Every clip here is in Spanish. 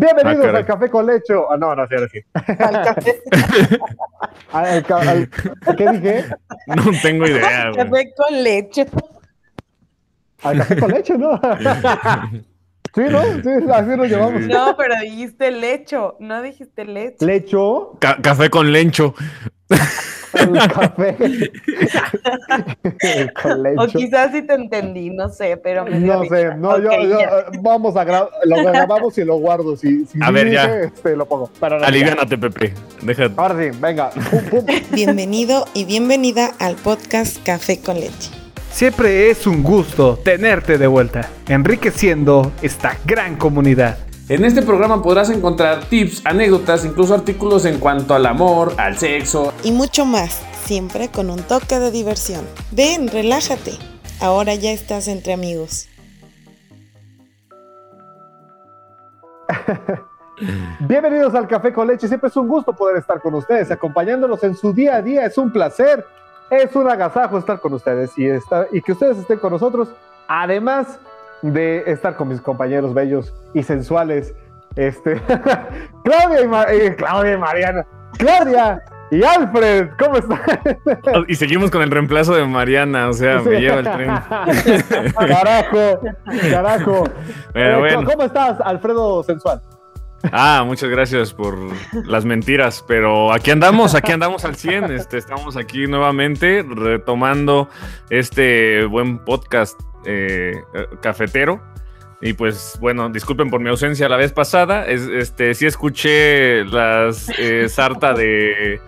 Bienvenidos Ah, al Café con Lecho. Ah, no, no, sí, ahora sí. Al café, Al- al al- ¿Qué dije? No tengo idea, güey. café con leche. Al Café con Leche, ¿no? Sí, ¿no? Sí, así nos llevamos. No, pero dijiste lecho, no dijiste leche. Lecho, Ca- café con lencho. el café. El O lecho. quizás sí te entendí, no sé, pero me No sé, no, yo, yo, eh, vamos a grabar, lo grabamos y lo guardo. Si, si A sí ver, ya. este, lo pongo. Pero no, ya. Aliviánate, Pepe. Deja. Ahora sí, venga. Pum, pum. Bienvenido y bienvenida al podcast Café con Leche. Siempre es un gusto tenerte de vuelta, enriqueciendo esta gran comunidad. En este programa podrás encontrar tips, anécdotas, incluso artículos en cuanto al amor, al sexo. Y mucho más, siempre con un toque de diversión. Ven, relájate. Ahora ya estás entre amigos. Bienvenidos al Café con Leche. Siempre es un gusto poder estar con ustedes, acompañándolos en su día a día. Es un placer, es un agasajo estar con ustedes y, estar, y que ustedes estén con nosotros, además de estar con mis compañeros bellos y sensuales. Este, Claudia, y Ma- eh, Claudia y Mariana. Claudia y Alfred, ¿cómo están? Y seguimos con el reemplazo de Mariana, o sea, me lleva el tren. Carajo, carajo. Pero Eh, bueno. ¿Cómo estás, Alfredo Sensual? Ah, muchas gracias por las mentiras, pero aquí andamos, aquí andamos al 100, este, estamos aquí nuevamente retomando este buen podcast eh, eh, cafetero. Y pues bueno, disculpen por mi ausencia la vez pasada, es, este, sí escuché las eh, sarta de...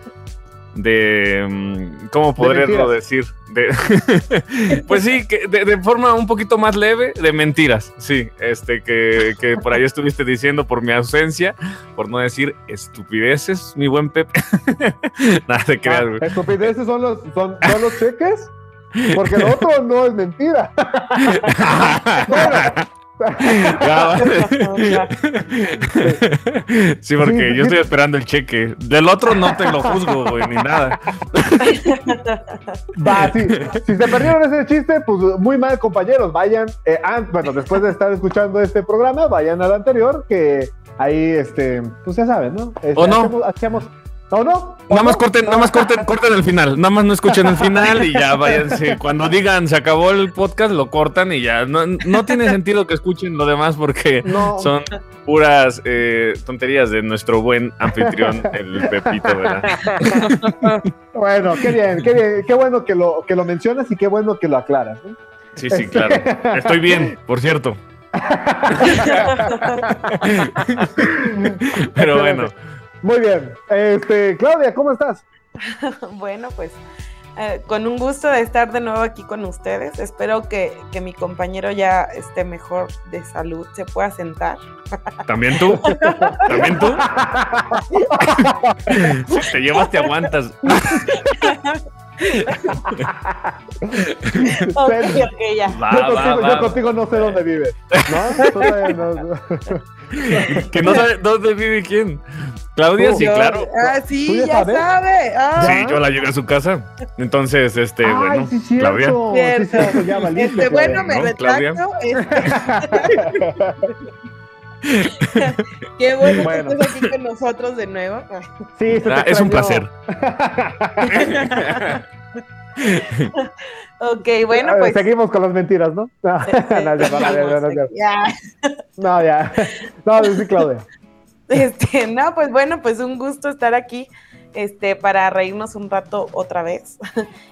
de mm, ¿Cómo poderlo decir? De, pues sí, que de, de forma un poquito más leve, de mentiras, sí, este que, que por ahí estuviste diciendo por mi ausencia, por no decir estupideces, mi buen Pepe. Nada te creas, güey. Ah, estupideces son los, son, son los cheques, porque lo otro no es mentira. Sí, porque yo estoy esperando el cheque. Del otro no te lo juzgo, güey, ni nada. Va, sí. Si se perdieron ese chiste, pues muy mal, compañeros. Vayan, eh, bueno, después de estar escuchando este programa, vayan al anterior, que ahí, este, pues ya saben, ¿no? Este, ¿O no? Hacemos, hacemos- ¿O no? ¿O Nada más no? corten, nada más corten, corten el final. Nada más no escuchen el final y ya váyanse. Cuando digan se acabó el podcast, lo cortan y ya. No, no tiene sentido que escuchen lo demás porque No. son puras eh, tonterías de nuestro buen anfitrión, el Pepito, ¿verdad? Bueno, qué bien, qué bien. Qué bueno que lo, que lo mencionas y qué bueno que lo aclaras. Sí, sí, claro. Estoy bien, por cierto. Pero bueno. Muy bien. Este, Claudia, ¿cómo estás? Bueno, pues eh, con un gusto de estar de nuevo aquí con ustedes. Espero que, que mi compañero ya esté mejor de salud, se pueda sentar. ¿También tú? ¿También tú? Si te llevas, te aguantas. Ya. Va, yo, va, contigo, va. yo contigo no sé dónde vives. ¿No? Que no sabe dónde vive quién. Claudia, Tú. sí, claro. Ah, ¿Tú sí, ya sabes? sabe. Ah, Sí, yo la llevé a su casa. Entonces, este, Ay, bueno, sí, cierto. Claudia. Sí, cierto, ya valiste, Este, bueno, me retracto. este, Qué bueno, Bueno. que estés aquí con nosotros de nuevo. Sí, Ah, es un placer. Ok, bueno, pues. Seguimos con las mentiras, ¿no? No, no, no, no, no, no, no. Ya. No, ya. No, sí, Claudia. Este, no, pues bueno, pues un gusto estar aquí, este, para reírnos un rato otra vez.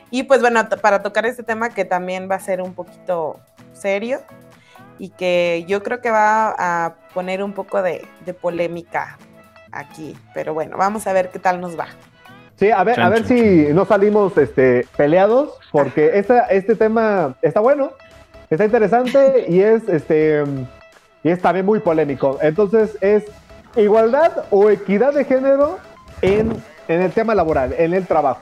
Y pues bueno, para tocar este tema que también va a ser un poquito serio y que yo creo que va a poner un poco de, de polémica aquí. Pero bueno, vamos a ver qué tal nos va. Sí, a ver, a ver si no salimos este, peleados, porque esta, este tema está bueno, está interesante y es, este, y es también muy polémico. Entonces, es igualdad o equidad de género en, en el tema laboral, en el trabajo.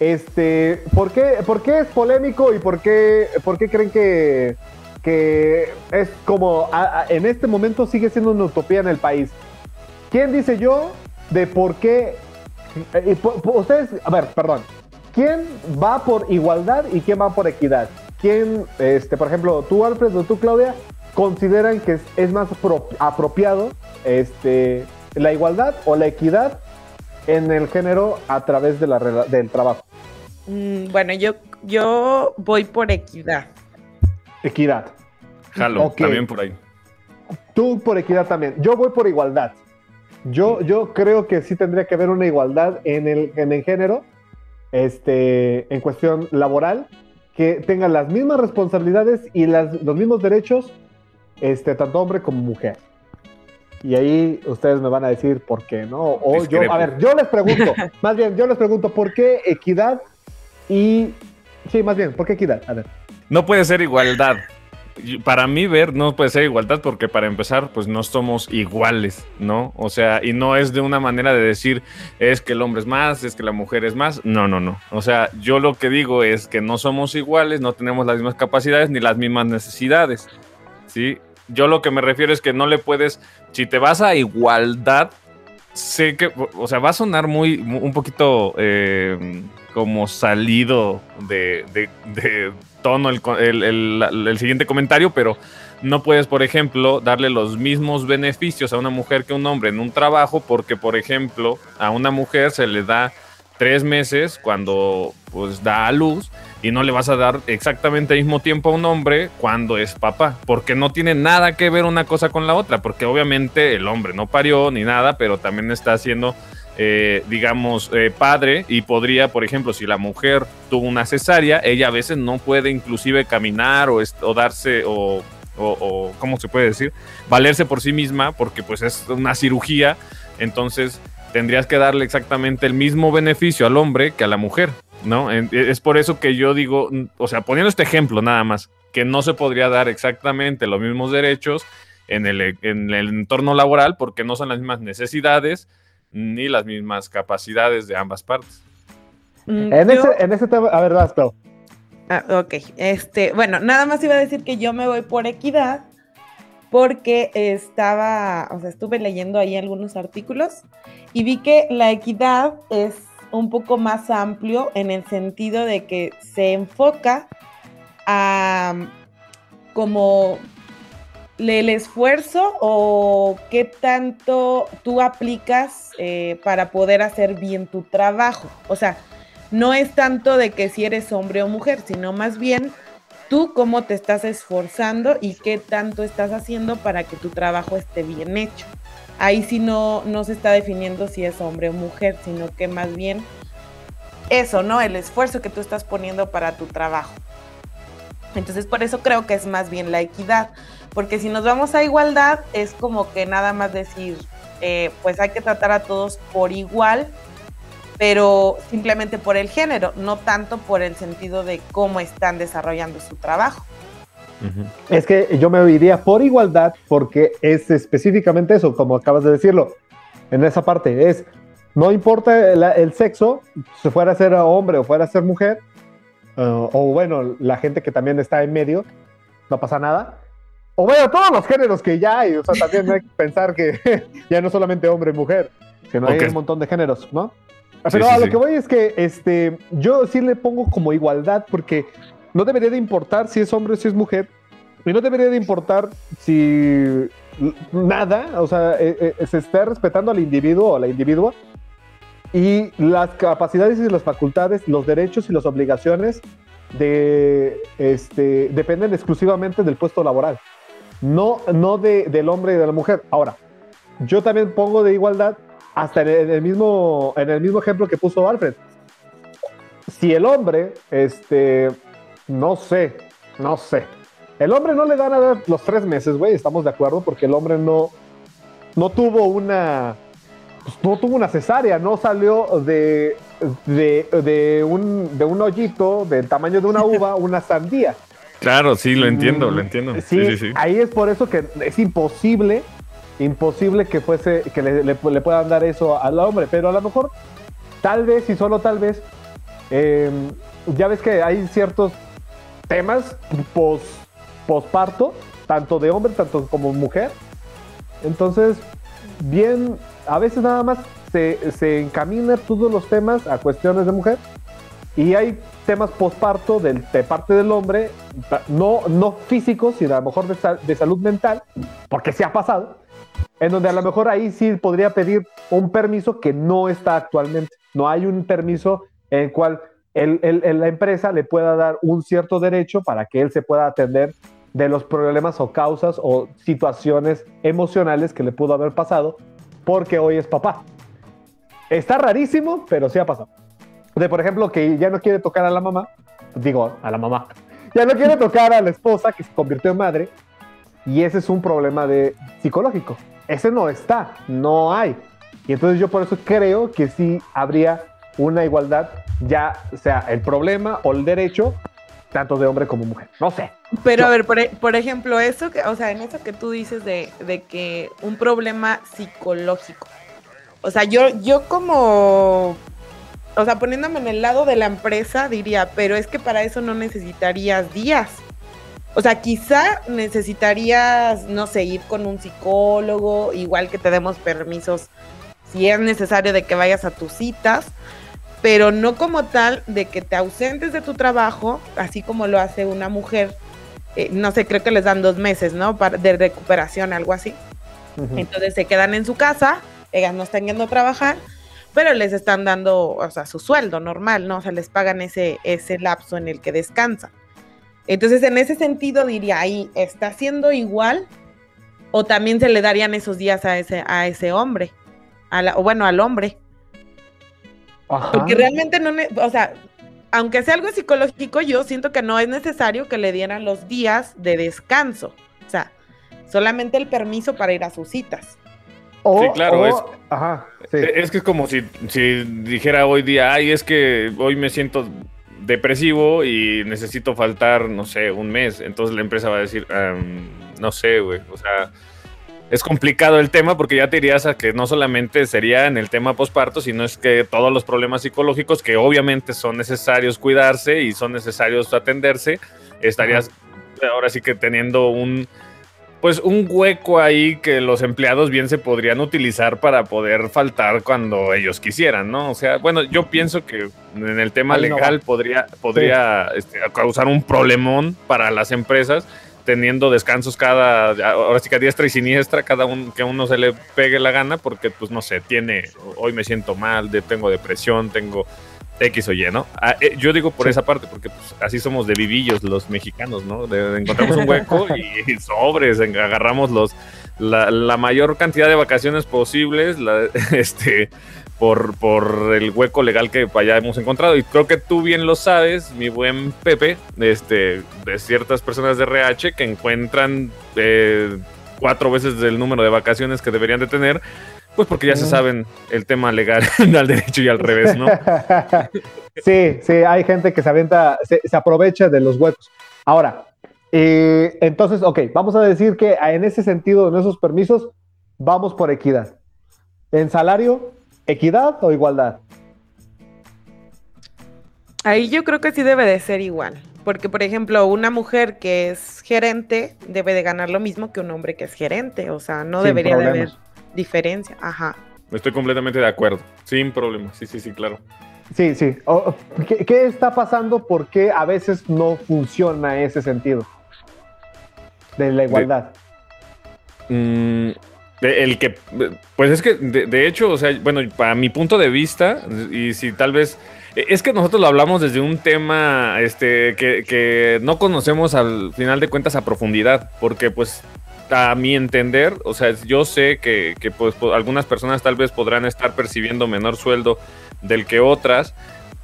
Este, ¿por qué, por qué es polémico y por qué, por qué creen que, que es como a- a- en este momento sigue siendo una utopía en el país? ¿Quién dice yo de por qué? ustedes, a ver, perdón. ¿Quién va por igualdad y quién va por equidad? ¿Quién, este, por ejemplo, tú, Alfred, o tú, Claudia, consideran que es, más apro- apropiado este, la igualdad o la equidad en el género a través del trabajo. Mm, bueno, yo, yo voy por equidad. Equidad. Jalo, Ok. también por ahí. Tú por equidad también. Yo voy por igualdad. Yo, yo creo que sí tendría que haber una igualdad en el, en el género, este, en cuestión laboral, que tengan las mismas responsabilidades y las, los mismos derechos, este, tanto hombre como mujer. Y ahí ustedes me van a decir por qué, ¿no? O yo, a ver, yo les pregunto, más bien, yo les pregunto, ¿por qué equidad y... Sí, más bien, ¿por qué equidad? A ver. No puede ser igualdad. Para mí ver no puede ser igualdad porque para empezar pues no somos iguales, ¿no? O sea, y no es de una manera de decir es que el hombre es más, es que la mujer es más. No, no, no. O sea, yo lo que digo es que no somos iguales, no tenemos las mismas capacidades ni las mismas necesidades, ¿sí? Yo lo que me refiero es que no le puedes, si te vas a igualdad, sé que, o sea, va a sonar muy, mu- un poquito eh, como salido de tono el, el- el- el siguiente comentario, pero no puedes, por ejemplo, darle los mismos beneficios a una mujer que a un hombre en un trabajo, porque, por ejemplo, a una mujer se le da tres meses cuando pues da a luz y no le vas a dar exactamente al mismo tiempo a un hombre cuando es papá, porque no tiene nada que ver una cosa con la otra, porque obviamente el hombre no parió ni nada, pero también está haciendo, eh, digamos, eh, padre y podría, por ejemplo, si la mujer tuvo una cesárea, ella a veces no puede inclusive caminar o, darse o, o, o, ¿cómo se puede decir? Valerse por sí misma, porque pues es una cirugía, entonces tendrías que darle exactamente el mismo beneficio al hombre que a la mujer, ¿no? En- Es por eso que yo digo, o sea, poniendo este ejemplo nada más, que no se podría dar exactamente los mismos derechos en el, en el entorno laboral porque no son las mismas necesidades ni las mismas capacidades de ambas partes. Mm, En, yo- ese, en ese tema, a ver, Clau. Ah, ok, este, bueno, nada más iba a decir que yo me voy por equidad porque estaba, o sea, estuve leyendo ahí algunos artículos y vi que la equidad es un poco más amplio en el sentido de que se enfoca a como el esfuerzo o qué tanto tú aplicas eh, para poder hacer bien tu trabajo. O sea, no es tanto de que si eres hombre o mujer, sino más bien tú cómo te estás esforzando y qué tanto estás haciendo para que tu trabajo esté bien hecho. Ahí sí no, no se está definiendo si es hombre o mujer, sino que más bien eso, ¿no? El esfuerzo que tú estás poniendo para tu trabajo. Entonces, por eso creo que es más bien la equidad, porque si nos vamos a igualdad, es como que nada más decir, eh, pues hay que tratar a todos por igual, pero simplemente por el género, no tanto por el sentido de cómo están desarrollando su trabajo. Es que yo me iría por igualdad porque es específicamente eso, como acabas de decirlo. En esa parte es, no importa el, el sexo, si fuera a ser hombre o fuera a ser mujer, uh, o bueno, la gente que también está en medio, no pasa nada. O bueno, todos los géneros que ya hay, o sea, también hay que pensar que ya no solamente hombre y mujer, sino Ok. hay un montón de géneros, ¿no? Sí, Pero sí, a lo sí. que voy es que este, yo sí le pongo como igualdad porque no debería de importar si es hombre o si es mujer. Y no debería de importar si nada, o sea, eh, eh, se está respetando al individuo o a la individua y las capacidades y las facultades, los derechos y las obligaciones de, este, dependen exclusivamente del puesto laboral, no, no de, del hombre y de la mujer. Ahora, yo también pongo de igualdad hasta en el, mismo, en el mismo ejemplo que puso Alfred. Si el hombre, este, no sé, no sé. El hombre no le dan a los tres meses, güey, estamos de acuerdo, porque el hombre no, no tuvo una, pues, no tuvo una cesárea, no salió de, de, de un, de un hoyito del tamaño de una uva, una sandía. Claro, sí, lo entiendo, Mm, lo entiendo. Sí, Sí, sí, sí. ahí es por eso que es imposible, imposible que fuese, que le, le- le puedan dar eso al hombre, pero a lo mejor, tal vez y solo tal vez, eh, ya ves que hay ciertos temas pos, posparto, tanto de hombre, tanto como mujer, entonces, bien, a veces nada más se, se encamina todos los temas a cuestiones de mujer y hay temas posparto del, de parte del hombre, no, no físicos, sino a lo mejor de, sa- de salud mental, porque se ha pasado, en donde a lo mejor ahí sí podría pedir un permiso que no está actualmente. No hay un permiso en el cual el- el- la empresa le pueda dar un cierto derecho para que él se pueda atender de los problemas o causas o situaciones emocionales que le pudo haber pasado porque hoy es papá. Está rarísimo, pero sí ha pasado. De, por ejemplo, que ya no quiere tocar a la mamá, digo, a la mamá, ya no quiere tocar a la esposa que se convirtió en madre, y ese es un problema de psicológico. Ese no está, no hay. Y entonces yo por eso creo que sí habría una igualdad, ya sea el problema o el derecho, tanto de hombre como mujer. No sé. Pero Yo- a ver, por, e- por ejemplo, eso que, o sea, en eso que tú dices de, de que un problema psicológico. O sea, yo, yo como, o sea, poniéndome en el lado de la empresa, diría, pero es que para eso no necesitarías días. O sea, quizá necesitarías, no sé, ir con un psicólogo, igual que te demos permisos si es necesario de que vayas a tus citas, pero no como tal de que te ausentes de tu trabajo, así como lo hace una mujer. eh, no sé, creo que les dan dos meses, ¿no? Para, de recuperación, algo así. Entonces se quedan en su casa, ellas no están yendo a trabajar, pero les están dando, o sea, su sueldo normal, ¿no? O sea, les pagan ese, ese lapso en el que descansan. Entonces, en ese sentido, diría, ahí, ¿está haciendo igual? ¿O también se le darían esos días a ese, a ese hombre? A la- o bueno, al hombre. Ajá. Porque realmente no, o sea, aunque sea algo psicológico, yo siento que no es necesario que le dieran los días de descanso. O sea, solamente el permiso para ir a sus citas. O- Sí, claro, o- es- Ajá, sí. Eh, Es que es como si, si dijera hoy día, ay, es que hoy me siento depresivo y necesito faltar, no sé, un mes. Entonces la empresa va a decir, "Am, no sé, güey. O sea, es complicado el tema porque ya te irías a que no solamente sería en el tema posparto, sino es que todos los problemas psicológicos que obviamente son necesarios cuidarse y son necesarios atenderse, estarías ahora sí que teniendo un pues un hueco ahí que los empleados bien se podrían utilizar para poder faltar cuando ellos quisieran, ¿no? O sea, bueno, yo pienso que en el tema legal podría, podría este, causar un problemón para las empresas teniendo descansos cada, ahora sí que a diestra y siniestra, cada uno que uno se le pegue la gana, porque pues no sé, tiene, hoy me siento mal, de- tengo depresión, tengo X o Y, ¿no? Ah, eh, yo digo por Sí. esa parte, porque pues, así somos de vivillos los mexicanos, ¿no? De, de encontramos un hueco y, sobres, agarramos los la, la mayor cantidad de vacaciones posibles, la- este, por, por el hueco legal que allá hemos encontrado. Y creo que tú bien lo sabes, mi buen Pepe, este, de ciertas personas de RH que encuentran eh, cuatro veces el número de vacaciones que deberían de tener. Pues porque ya se saben el tema legal al derecho y al revés, ¿no? sí, sí, hay gente que se aventa, se, se aprovecha de los huecos. Ahora, eh, entonces, ok, vamos a decir que en ese sentido, en esos permisos, vamos por equidad. En salario, equidad o igualdad. Ahí yo creo que sí debe de ser igual. Porque, por ejemplo, una mujer que es gerente debe de ganar lo mismo que un hombre que es gerente. O sea, no Sin debería de haber diferencia. Ajá. Estoy completamente de acuerdo, sin problema. Sí, sí, sí, claro. Sí, sí. ¿qué, qué está pasando? ¿Por qué a veces no funciona ese sentido de la igualdad? Mm, de- el que, pues es que, de, de hecho, o sea, bueno, para mi punto de vista, y si tal vez, es que nosotros lo hablamos desde un tema este, que, que no conocemos al final de cuentas a profundidad, porque pues a mi entender, o sea, yo sé que, pues, algunas personas tal vez podrán estar percibiendo menor sueldo del que otras,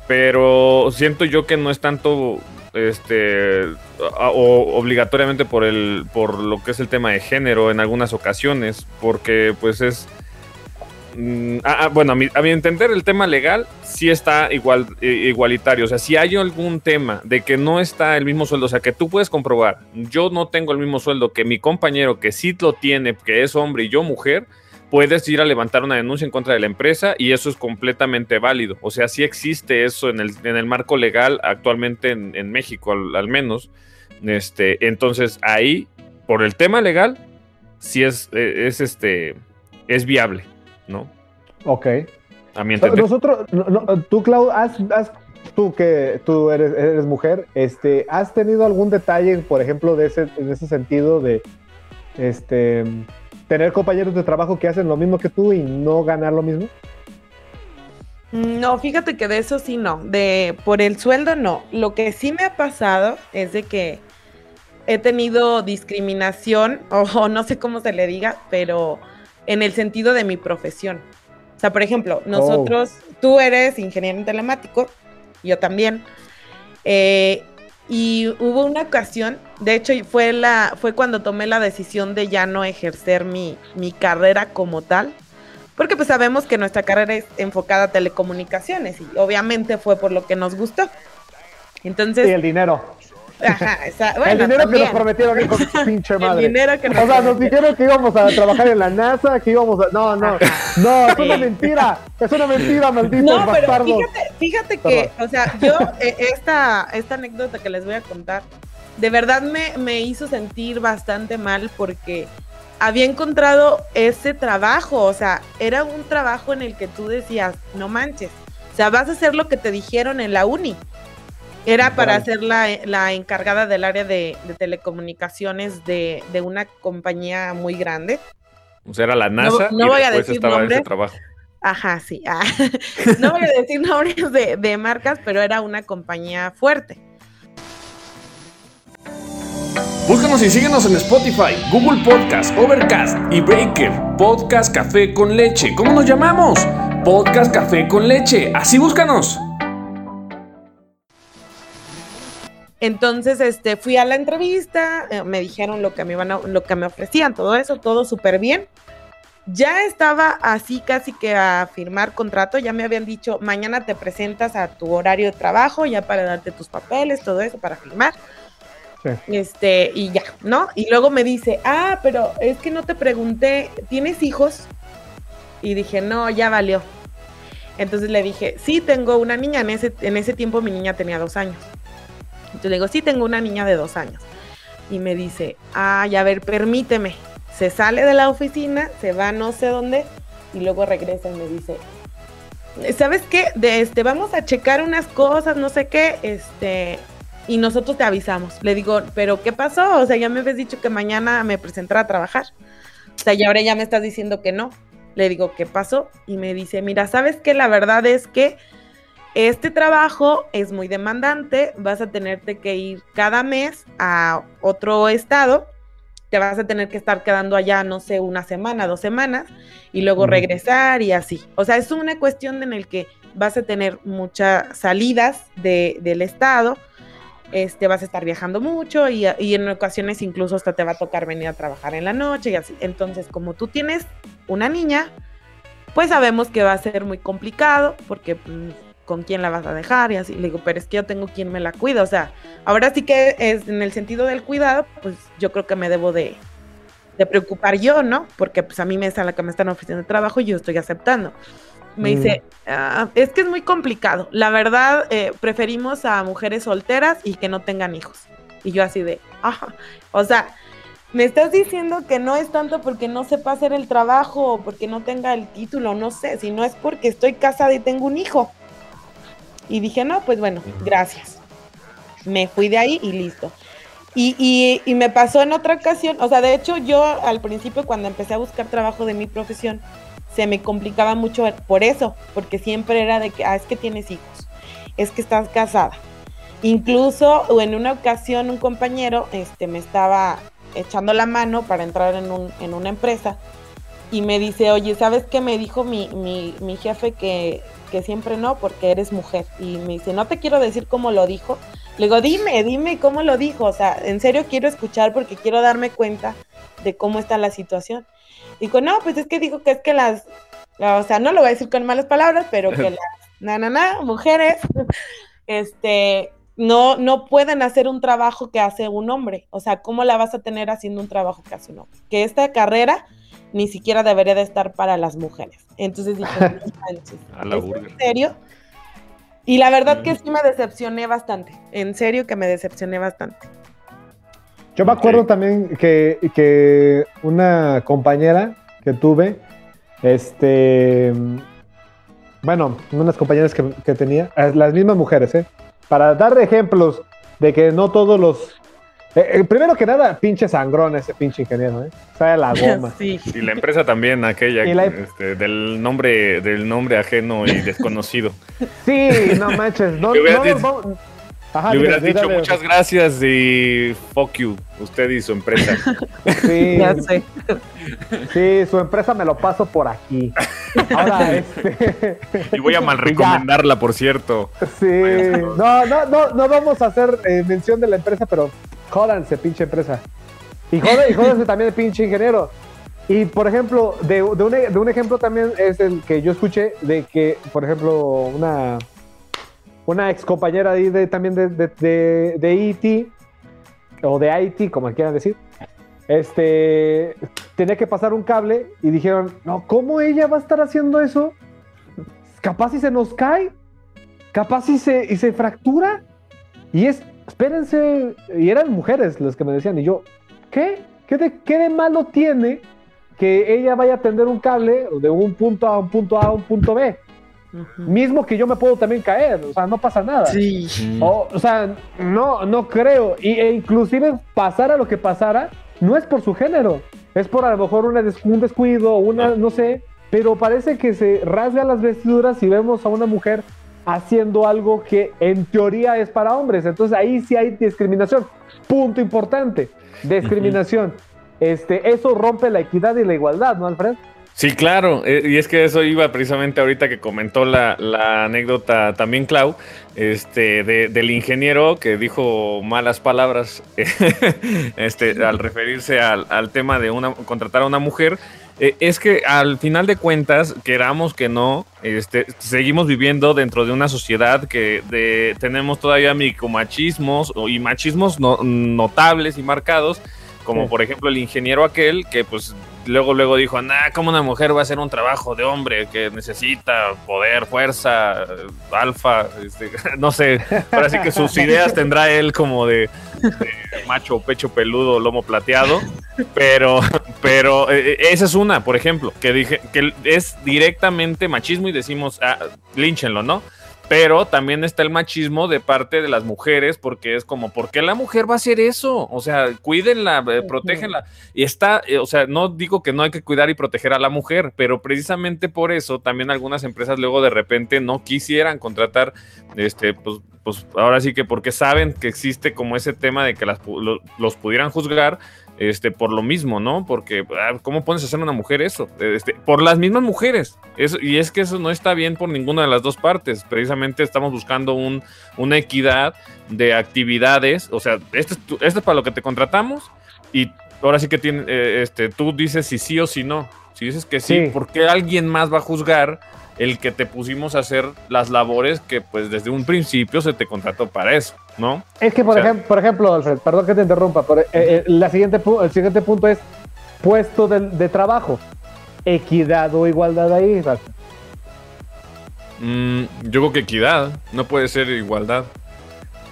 pero siento yo que no es tanto este o obligatoriamente por el por lo que es el tema de género en algunas ocasiones porque pues es mm, ah, ah, bueno a mi, entender el tema legal sí está igual igualitario o sea si hay algún tema de que no está el mismo sueldo o sea que tú puedes comprobar yo no tengo el mismo sueldo que mi compañero que sí lo tiene que es hombre y yo mujer puedes ir a levantar una denuncia en contra de la empresa y eso es completamente válido. O sea, sí existe eso en el, en el marco legal actualmente en, México, al, al menos. Este, entonces, ahí, por el tema legal, sí es, eh, es, este, es viable, ¿no? Ok. A mi entender. Nosotros, no- no, tú, Clau, has, has tú que tú eres, eres mujer, este, ¿has tenido algún detalle, por ejemplo, de ese, en ese sentido de este, tener compañeros de trabajo que hacen lo mismo que tú y no ganar lo mismo? No, fíjate que de eso sí no, de por el sueldo no. Lo que sí me ha pasado es de que he tenido discriminación, o, no sé cómo se le diga, pero en el sentido de mi profesión. O sea, por ejemplo, nosotros, tú eres ingeniero en telemático, yo también. Eh, y hubo una ocasión, de hecho fue, la, fue cuando tomé la decisión de ya no ejercer mi, mi carrera como tal, porque pues sabemos que nuestra carrera es enfocada a telecomunicaciones y obviamente fue por lo que nos gustó. Entonces... Y el dinero. Ajá, bueno, el dinero que nos prometieron, hijo pinche madre. El dinero que nos O sea, nos dijeron que íbamos a trabajar en la NASA, que íbamos a. No, no, no, es una mentira. Es una mentira, malditos no, pero Fíjate, fíjate que, o sea, yo, eh, esta, esta anécdota que les voy a contar, de verdad me, me hizo sentir bastante mal porque había encontrado ese trabajo, o sea, era un trabajo en el que tú decías, no manches, o sea, vas a hacer lo que te dijeron en la uni. Era para ser la, encargada del área de, telecomunicaciones de, una compañía muy grande. O sea, era la NASA no, voy a decir nombres. trabajo. Ajá, sí. Ah, no voy a decir nombres de, de marcas, pero era una compañía fuerte. Búscanos y síguenos en Spotify, Google Podcast, Overcast y Breaker. Podcast Café con Leche. ¿Cómo nos llamamos? Podcast Café con Leche. Así búscanos. Entonces, este, fui a la entrevista, eh, me dijeron lo que me iban lo que me ofrecían, todo eso, todo súper bien. Ya estaba así casi que a firmar contrato, ya me habían dicho, mañana te presentas a tu horario de trabajo, ya para darte tus papeles, todo eso para firmar. Este, y ya, ¿no? Y luego me dice, ah, pero es que no te pregunté, ¿tienes hijos? Y dije, no, ya valió. Entonces le dije, sí, tengo una niña, en ese, en ese tiempo mi niña tenía dos años. Entonces le digo, sí, tengo una niña de dos años. Y me dice, ay, a ver, permíteme. Se sale de la oficina, se va no sé dónde, y luego regresa y me dice, ¿sabes qué? Este, vamos a checar unas cosas, no sé qué, este, y nosotros te avisamos. Le digo, ¿pero qué pasó? O sea, ya me habías dicho que mañana me presentara a trabajar. O sea, y ahora ya me estás diciendo que no. Le digo, ¿qué pasó? Y me dice, mira, ¿sabes qué? La verdad es que este trabajo es muy demandante, vas a tenerte que ir cada mes a otro estado, te vas a tener que estar quedando allá, no sé, una semana, dos semanas, y luego regresar y así. O sea, es una cuestión en el que vas a tener muchas salidas del estado, este, vas a estar viajando mucho y, y, en ocasiones incluso hasta te va a tocar venir a trabajar en la noche y así. Entonces, como tú tienes una niña, pues sabemos que va a ser muy complicado porque pues, con quién la vas a dejar y así. Le digo, pero es que yo tengo quien me la cuida. O sea, ahora sí que es en el sentido del cuidado, pues yo creo que me debo de, preocupar yo, ¿no? Porque pues a mí me es a la que me están ofreciendo trabajo y yo estoy aceptando. Me dice, mm. ah, es que es muy complicado. La verdad, eh, preferimos a mujeres solteras y que no tengan hijos. Y yo así de, ajá. O sea, me estás diciendo que no es tanto porque no sepa hacer el trabajo o porque no tenga el título, no sé, sino es porque estoy casada y tengo un hijo. Y dije, no, pues bueno, gracias. Me fui de ahí y listo. Y, y, me pasó en otra ocasión, o sea, de hecho yo al principio cuando empecé a buscar trabajo de mi profesión, se me complicaba mucho por eso, porque siempre era de que, ah, es que tienes hijos, es que estás casada. Incluso en una ocasión un compañero este, me estaba echando la mano para entrar en, un, en una empresa y me dice, oye, ¿sabes qué me dijo mi, mi, mi jefe que, que siempre no porque eres mujer. Y me dice, no te quiero decir cómo lo dijo. Le digo, dime, dime cómo lo dijo. O sea, en serio quiero escuchar porque quiero darme cuenta de cómo está la situación. Digo, no, pues es que dijo que es que las, o sea, no lo voy a decir con malas palabras, pero que las, na, na, na, mujeres, este, no, no pueden hacer un trabajo que hace un hombre. O sea, ¿cómo la vas a tener haciendo un trabajo que hace un hombre? Que esta carrera ni siquiera debería de estar para las mujeres. Entonces dije, ¿en serio? Y la verdad que sí me decepcioné bastante, en serio que me decepcioné bastante. Yo me acuerdo también que, que, una compañera que tuve, este, bueno, unas compañeras que, que tenía, las mismas mujeres, ¿eh? Para dar ejemplos de que no todos los... eh, eh, primero que nada, pinche sangrón ese pinche ingeniero, ¿eh? Sabe la goma. Sí. Y la empresa también, aquella Y la- este, del nombre del nombre ajeno y desconocido. Sí, no manches. No, Le hubieras no dicho- vamos- Ajá, Le hubieras dicho dale. muchas gracias y fuck you, usted y su empresa. Sí, Ya sé. sí, su empresa me lo paso por aquí. Ahora, este... Y voy a mal recomendarla, por cierto. Sí, no, no, no, no vamos a hacer eh, mención de la empresa, pero jódanse, pinche empresa. Y, jode, y jódanse también el pinche ingeniero. Y por ejemplo, de, de un, e- de un ejemplo también es el que yo escuché de que, por ejemplo, una, una ex compañera ahí de, también de, de, de, de IT, o de IT, como quieran decir, este, tenía que pasar un cable y dijeron, no, ¿cómo ella va a estar haciendo eso? Capaz si se nos cae, capaz si se, y se fractura. Y es, espérense, y eran mujeres las que me decían, y yo, ¿qué? ¿Qué de, qué de malo tiene que ella vaya a tender un cable de un punto A a un punto A a un punto B? Mismo que yo me puedo también caer, o sea, no pasa nada. Sí. O, o sea, no, no creo. Y, e inclusive pasara lo que pasara, no es por su género. Es por a lo mejor una des- un descuido, una, no sé. Pero parece que se rasga las vestiduras y vemos a una mujer haciendo algo que en teoría es para hombres. Entonces ahí sí hay discriminación. Punto importante. Discriminación. Este, eso rompe la equidad y la igualdad, ¿no, Alfred? Sí, claro, eh, y es que eso iba precisamente ahorita que comentó la, la anécdota también Clau, este, de- del ingeniero que dijo malas palabras este, al referirse al, al tema de una, contratar a una mujer. Eh, es que al final de cuentas, queramos que no, este, seguimos viviendo dentro de una sociedad que de- tenemos todavía micromachismos y machismos no- notables y marcados, como Sí. por ejemplo el ingeniero aquel que pues luego luego dijo, nah, como una mujer va a hacer un trabajo de hombre que necesita poder, fuerza, eh, alfa, este, no sé, ahora sí que sus ideas tendrá él como de, de macho, pecho peludo, lomo plateado, pero, pero eh, esa es una, por ejemplo, que dije que es directamente machismo y decimos, ah, línchenlo, ¿no? Pero también está el machismo de parte de las mujeres, porque es como, ¿por qué la mujer va a hacer eso? O sea, cuídenla, eh, protégenla. Y está, eh, o sea, no digo que no hay que cuidar y proteger a la mujer, pero precisamente por eso también algunas empresas luego de repente no quisieran contratar, este, pues, pues ahora sí que porque saben que existe como ese tema de que las, los pudieran juzgar, este, por lo mismo, ¿no? Porque, ah, ¿cómo pones a hacer una mujer eso? Este, por las mismas mujeres. Eso, y es que eso no está bien por ninguna de las dos partes. Precisamente estamos buscando un, una equidad de actividades. O sea, esto es, tu- esto es para lo que te contratamos y ahora sí que tiene, eh, este, tú dices si sí o si no. Si dices que sí, Sí. ¿por qué alguien más va a juzgar el que te pusimos a hacer las labores que pues desde un principio se te contrató para eso, ¿no? Es que, por, O sea- ejemplo, por ejemplo, Alfred, perdón que te interrumpa, pero, eh, eh, la siguiente, el siguiente punto es puesto de, de trabajo. Equidad o igualdad ahí. Mm, yo creo que equidad, no puede ser igualdad.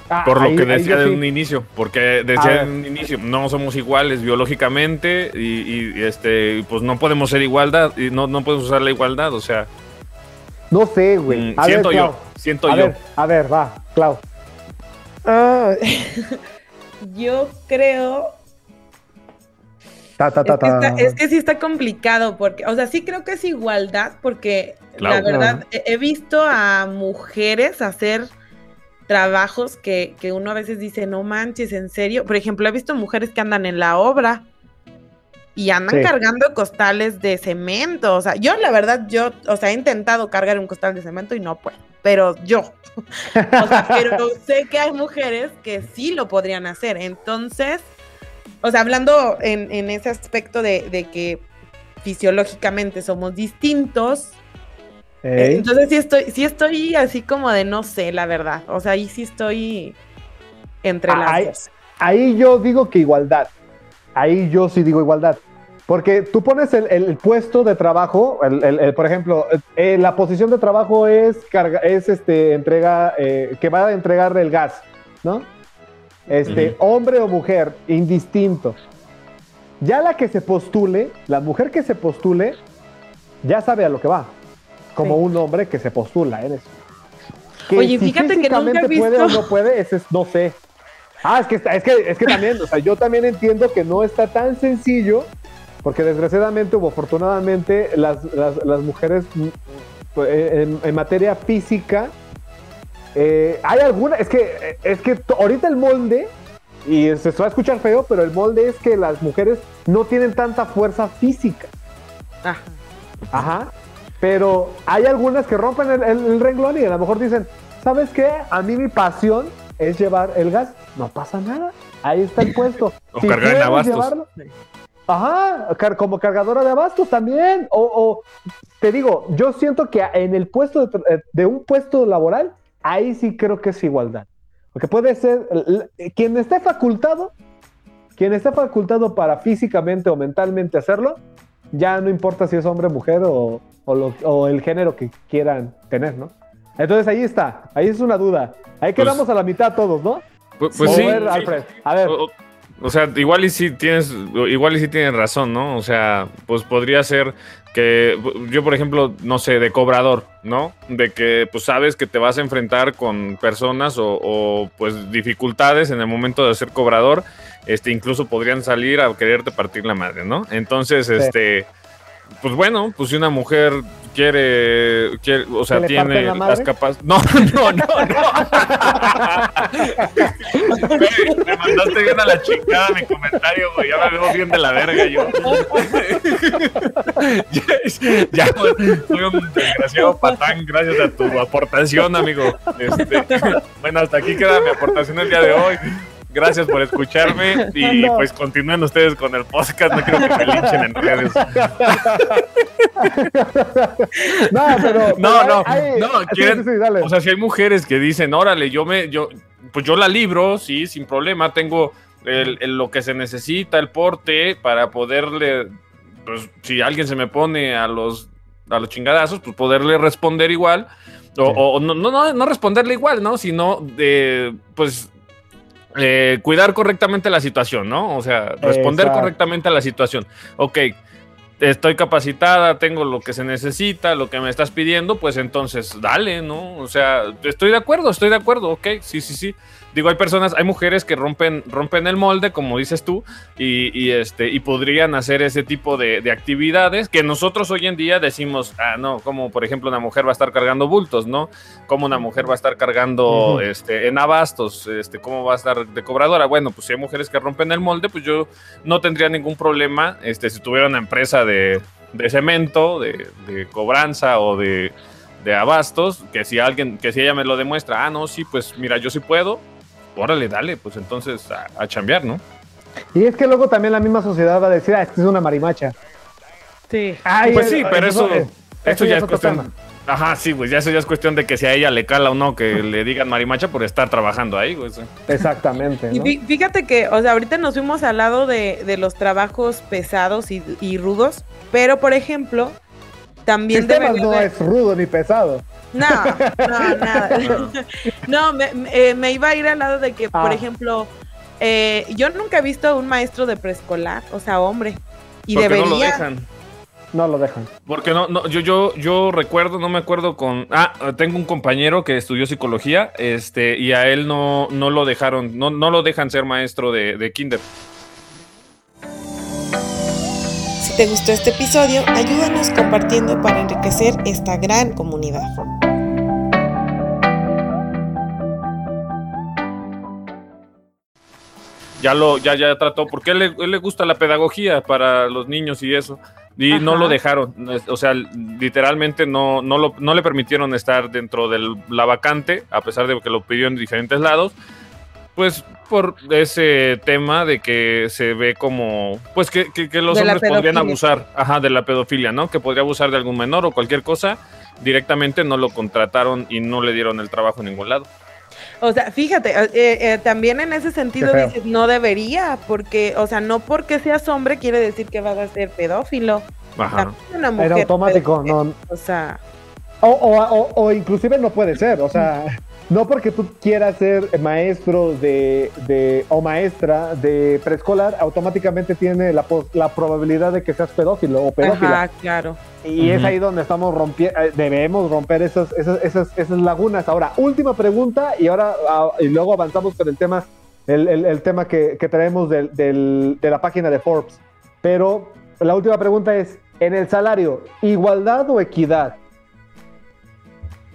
Ah, Por lo ahí- que decía de sí. un inicio, porque decía de un inicio, no somos iguales biológicamente y, y, este, pues no podemos ser igualdad y no, no podemos usar la igualdad, o sea, No sé, güey. mm, siento ver, yo, Clau. siento A yo. ver, a ver, va, Clau. Ah, yo creo Ta, ta, ta, Es que, está- es que sí está complicado, porque, o sea, sí creo que es igualdad, porque la verdad he, he visto a mujeres hacer trabajos que, que uno a veces dice, no manches, en serio. Por ejemplo, he visto mujeres que andan en la obra y andan Sí. cargando costales de cemento. O sea, yo la verdad, yo, o sea, he intentado cargar un costal de cemento y no puedo, pero yo. O sea, pero sé que hay mujeres que sí lo podrían hacer. Entonces, o sea, hablando en, en ese aspecto de, de que fisiológicamente somos distintos, eh, entonces sí estoy, sí estoy así como de no sé, la verdad. O sea, ahí sí estoy entre las Ay. dos. Ahí yo digo que igualdad. Ahí yo sí digo igualdad. Porque tú pones el, el puesto de trabajo, el- el- el, por ejemplo, eh, la posición de trabajo es, carga, es este, entrega, eh, que va a entregar el gas, ¿no? Este, hombre o mujer, indistinto. Ya la que se postule, la mujer que se postule, ya sabe a lo que va. como Sí. un hombre que se postula en eso. Que Oye, si fíjate que nunca he físicamente puede o visto- no puede, ese es, no sé. Ah, es que, está- es que, es que también, o sea, yo también entiendo que no está tan sencillo, porque desgraciadamente o afortunadamente las, las, las mujeres pues, en, en materia física, eh, hay alguna, es que, es que ahorita el molde, y se va a escuchar feo, pero el molde es que las mujeres no tienen tanta fuerza física. Ajá. Ajá. Pero hay algunas que rompen el, el- el renglón y a lo mejor dicen, ¿sabes qué? A mí mi pasión es llevar el gas. No pasa nada. Ahí está el puesto. O cargar en abastos. Ajá, como cargadora de abastos también. O, o, te digo, yo siento que en el puesto de, tra- de un puesto laboral, ahí sí creo que es igualdad. Porque puede ser, quien esté facultado, quien esté facultado para físicamente o mentalmente hacerlo, ya no importa si es hombre, mujer o, o lo- o el género que quieran tener, ¿no? Entonces ahí está, ahí es una duda. Ahí Pues- quedamos a la mitad todos, ¿no? Pues, pues sí. ver, sí. Alfred, a ver. O, o sea, igual y sí tienes, igual y sí tienes razón, ¿no? O sea, pues podría ser que yo, por ejemplo, no sé, de cobrador, ¿no? De que pues sabes que te vas a enfrentar con personas o, o, pues dificultades en el momento de ser cobrador, este, incluso podrían salir a quererte partir la madre, ¿no? Entonces, este, pues bueno, pues si una mujer quiere, quiere o sea, tiene la las capacidades. No, no, no, no. Güey, me mandaste bien a la chingada mi comentario, güey. Ya me veo bien de la verga yo. ya, ya, güey, soy un desgraciado patán gracias a tu aportación, amigo. Este, bueno, hasta aquí queda mi aportación el día de hoy. Gracias por escucharme y No. pues continúen ustedes con el podcast. No quiero que me linchen en redes. No, pero. No, no, hay- hay- no, sí, quieren- sí, sí, dale. O sea, si hay mujeres que dicen, órale, yo me, yo, pues yo la libro, sí, sin problema, tengo el, el- lo que se necesita, el porte, para poderle, pues, si alguien se me pone a los, a los chingadazos, pues poderle responder igual. O, o no, no, no, no responderle igual, ¿no? Sino de, pues, eh, cuidar correctamente la situación, ¿no? O sea, responder Exacto. correctamente a la situación. Ok, estoy capacitada, tengo lo que se necesita, lo que me estás pidiendo, pues entonces dale, ¿no? O sea, estoy de acuerdo, estoy de acuerdo, ok, sí, sí, sí. Digo, hay personas, hay mujeres que rompen, rompen el molde, como dices tú, y, y, este, y podrían hacer ese tipo de, de actividades que nosotros hoy en día decimos, ah, no, como por ejemplo una mujer va a estar cargando bultos, ¿no? Como una mujer va a estar cargando Ujú. este, en abastos, este, cómo va a estar de cobradora. Bueno, pues si hay mujeres que rompen el molde, pues yo no tendría ningún problema este, si tuviera una empresa de, de cemento, de, de cobranza o de, de abastos, que si alguien, que si ella me lo demuestra, ah, no, sí, pues mira, yo sí puedo, órale, dale, pues entonces a, a chambear, ¿no? Y es que luego también la misma sociedad va a decir, ah, es que es una marimacha. Sí. Ay, Pues sí, pero eso, es- eso ya es cuestión. tema. Ajá, sí, pues ya eso ya es cuestión de que si a ella le cala o no que le digan marimacha por estar trabajando ahí, güey. Exactamente. Y fíjate que, o sea, ahorita nos fuimos al lado de, de los trabajos pesados y, y rudos, pero por ejemplo, también Sistemas debería no de- es rudo ni pesado. No, no, nada. No, me, me- eh, me iba a ir al lado de que, por Ah. ejemplo, eh, yo nunca he visto a un maestro de preescolar, o sea, hombre. Y Porque debería. no lo dejan. No lo dejan. Porque no, no, yo, yo, yo recuerdo, no me acuerdo con. Ah, tengo un compañero que estudió psicología, este, y a él no, no lo dejaron, no, no lo dejan ser maestro de, de kinder. Si te gustó este episodio, ayúdanos compartiendo para enriquecer esta gran comunidad. Ya lo, ya, ya trató, porque él, le- él le gusta la pedagogía para los niños y eso. Y no lo dejaron, o sea, literalmente no, no, lo, no le permitieron estar dentro de la vacante, a pesar de que lo pidió en diferentes lados, pues por ese tema de que se ve como, pues que, que- que los De hombres podrían abusar, ajá, de la pedofilia, ¿no? Que podría abusar de algún menor o cualquier cosa, directamente no lo contrataron y no le dieron el trabajo en ningún lado. O sea, fíjate, eh, eh, también en ese sentido dices, no debería, porque, o sea, no porque seas hombre quiere decir que vas a ser pedófilo. Ajá. Una mujer Era automático, ser, no. O sea, O, o, o, o inclusive no puede ser, o sea, no porque tú quieras ser maestro de, de o maestra de preescolar, automáticamente tiene la, pos- la probabilidad de que seas pedófilo o pedófila. Ajá, claro. Y es ahí donde estamos rompiendo, debemos romper esas, esas, esas, esas lagunas. Ahora, última pregunta y ahora ah, y luego avanzamos con el tema, el, el- el tema que, que traemos del- del- de la página de Forbes. Pero la última pregunta es, en el salario, ¿igualdad o equidad?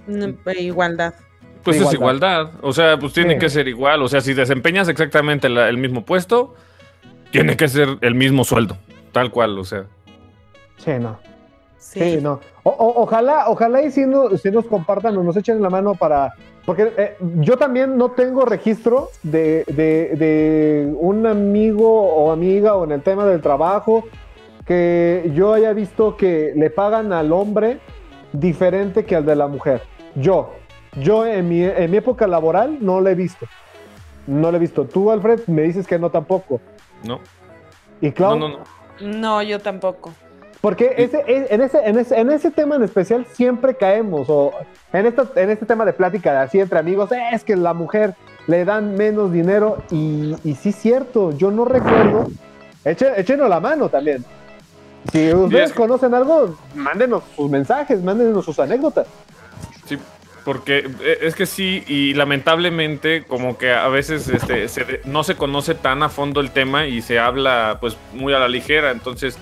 Mm, Igualdad. Pues es Igualdad. igualdad. O sea, pues tiene Sí. que ser igual. O sea, si desempeñas exactamente la- el mismo puesto, tiene que ser el mismo sueldo. Tal cual, o sea. Sí, no. Sí. Sí, no. O- o- ojalá, ojalá y si, no- si nos compartan o nos echen la mano para. Porque eh, yo también no tengo registro de, de- de un amigo o amiga o en el tema del trabajo que yo haya visto que le pagan al hombre diferente que al de la mujer. Yo, yo en mi, en mi época laboral no lo he visto. No lo he visto. Tú, Alfred, me dices que no tampoco. No, Y Clau, no, no. no. No, yo tampoco. porque ese, e- en, ese, en, ese, en ese tema en especial siempre caemos, o en, esta, en este tema de plática de así entre amigos, "Eh, es que la mujer le dan menos dinero, y, y sí es cierto, yo no recuerdo, Eche- échenos la mano también. Si ustedes conocen algo, mándenos sus mensajes, mándenos sus anécdotas. Sí, porque eh, es que sí, y lamentablemente, como que a veces este, se no se conoce tan a fondo el tema y se habla pues muy a la ligera. Entonces,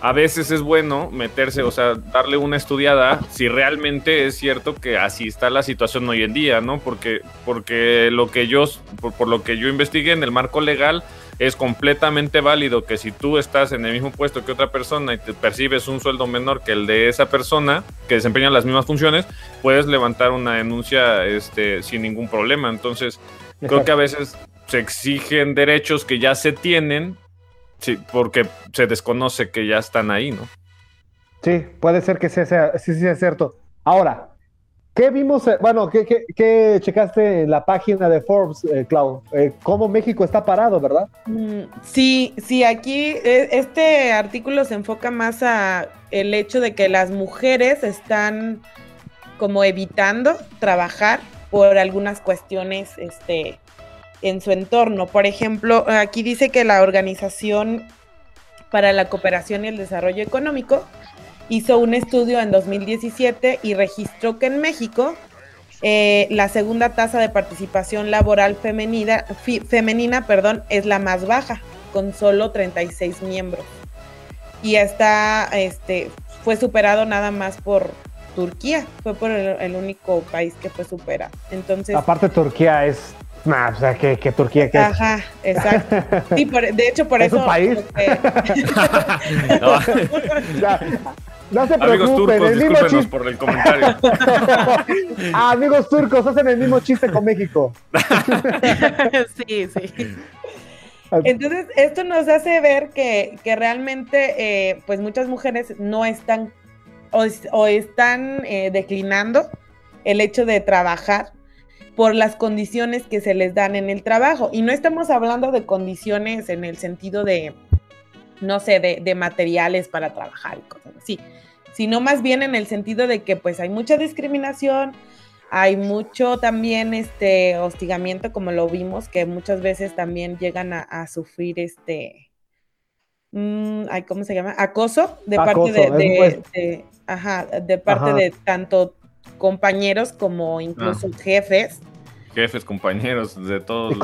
a veces es bueno meterse, o sea, darle una estudiada si realmente es cierto que así está la situación hoy en día, ¿no? Porque, porque lo que yo, por, por lo que yo investigué en el marco legal, es completamente válido que si tú estás en el mismo puesto que otra persona y te percibes un sueldo menor que el de esa persona que desempeña las mismas funciones, puedes levantar una denuncia este, sin ningún problema. Entonces, creo que a veces se exigen derechos que ya se tienen, sí, porque se desconoce que ya están ahí, ¿no? Sí, puede ser que sea, sí, cierto. Ahora, ¿qué vimos? eh, Bueno, ¿qué, qué, checaste en la página de Forbes, eh, Clau? Eh, ¿Cómo México está parado, verdad? Mm, Sí, sí, aquí eh, este artículo se enfoca más a el hecho de que las mujeres están como evitando trabajar por algunas cuestiones este, en su entorno. Por ejemplo, aquí dice que la Organización para la Cooperación y el Desarrollo Económico hizo un estudio en 2017 y registró que en México eh, la segunda tasa de participación laboral femenina, fi- femenina perdón, es la más baja, con solo 36 miembros. Y está, este, fue superado nada más por Turquía, fue por el, el único país que fue superado. Entonces, Aparte, Turquía es. Nah, o sea, que, que Turquía que es. ajá, exacto. Sí, por- de hecho, por ¿Es eso. un país? como que- Ya, no se Amigos preocupen, turcos, el mismo chiste. por el comentario. Amigos turcos, hacen el mismo chiste con México. sí, sí. Entonces, esto nos hace ver que, que realmente, eh, pues muchas mujeres no están o, es- o están eh, declinando el hecho de trabajar por las condiciones que se les dan en el trabajo. Y no estamos hablando de condiciones en el sentido de, no sé, de, de materiales para trabajar y cosas así, sino más bien en el sentido de que pues hay mucha discriminación, hay mucho también este hostigamiento, como lo vimos, que muchas veces también llegan a, a sufrir este, mm, ay, ¿cómo se llama? Acoso de Acoso, parte de, es de- pues- de- ajá, de parte Ajá. de tanto compañeros como incluso jefes. Jefes, compañeros, de todos,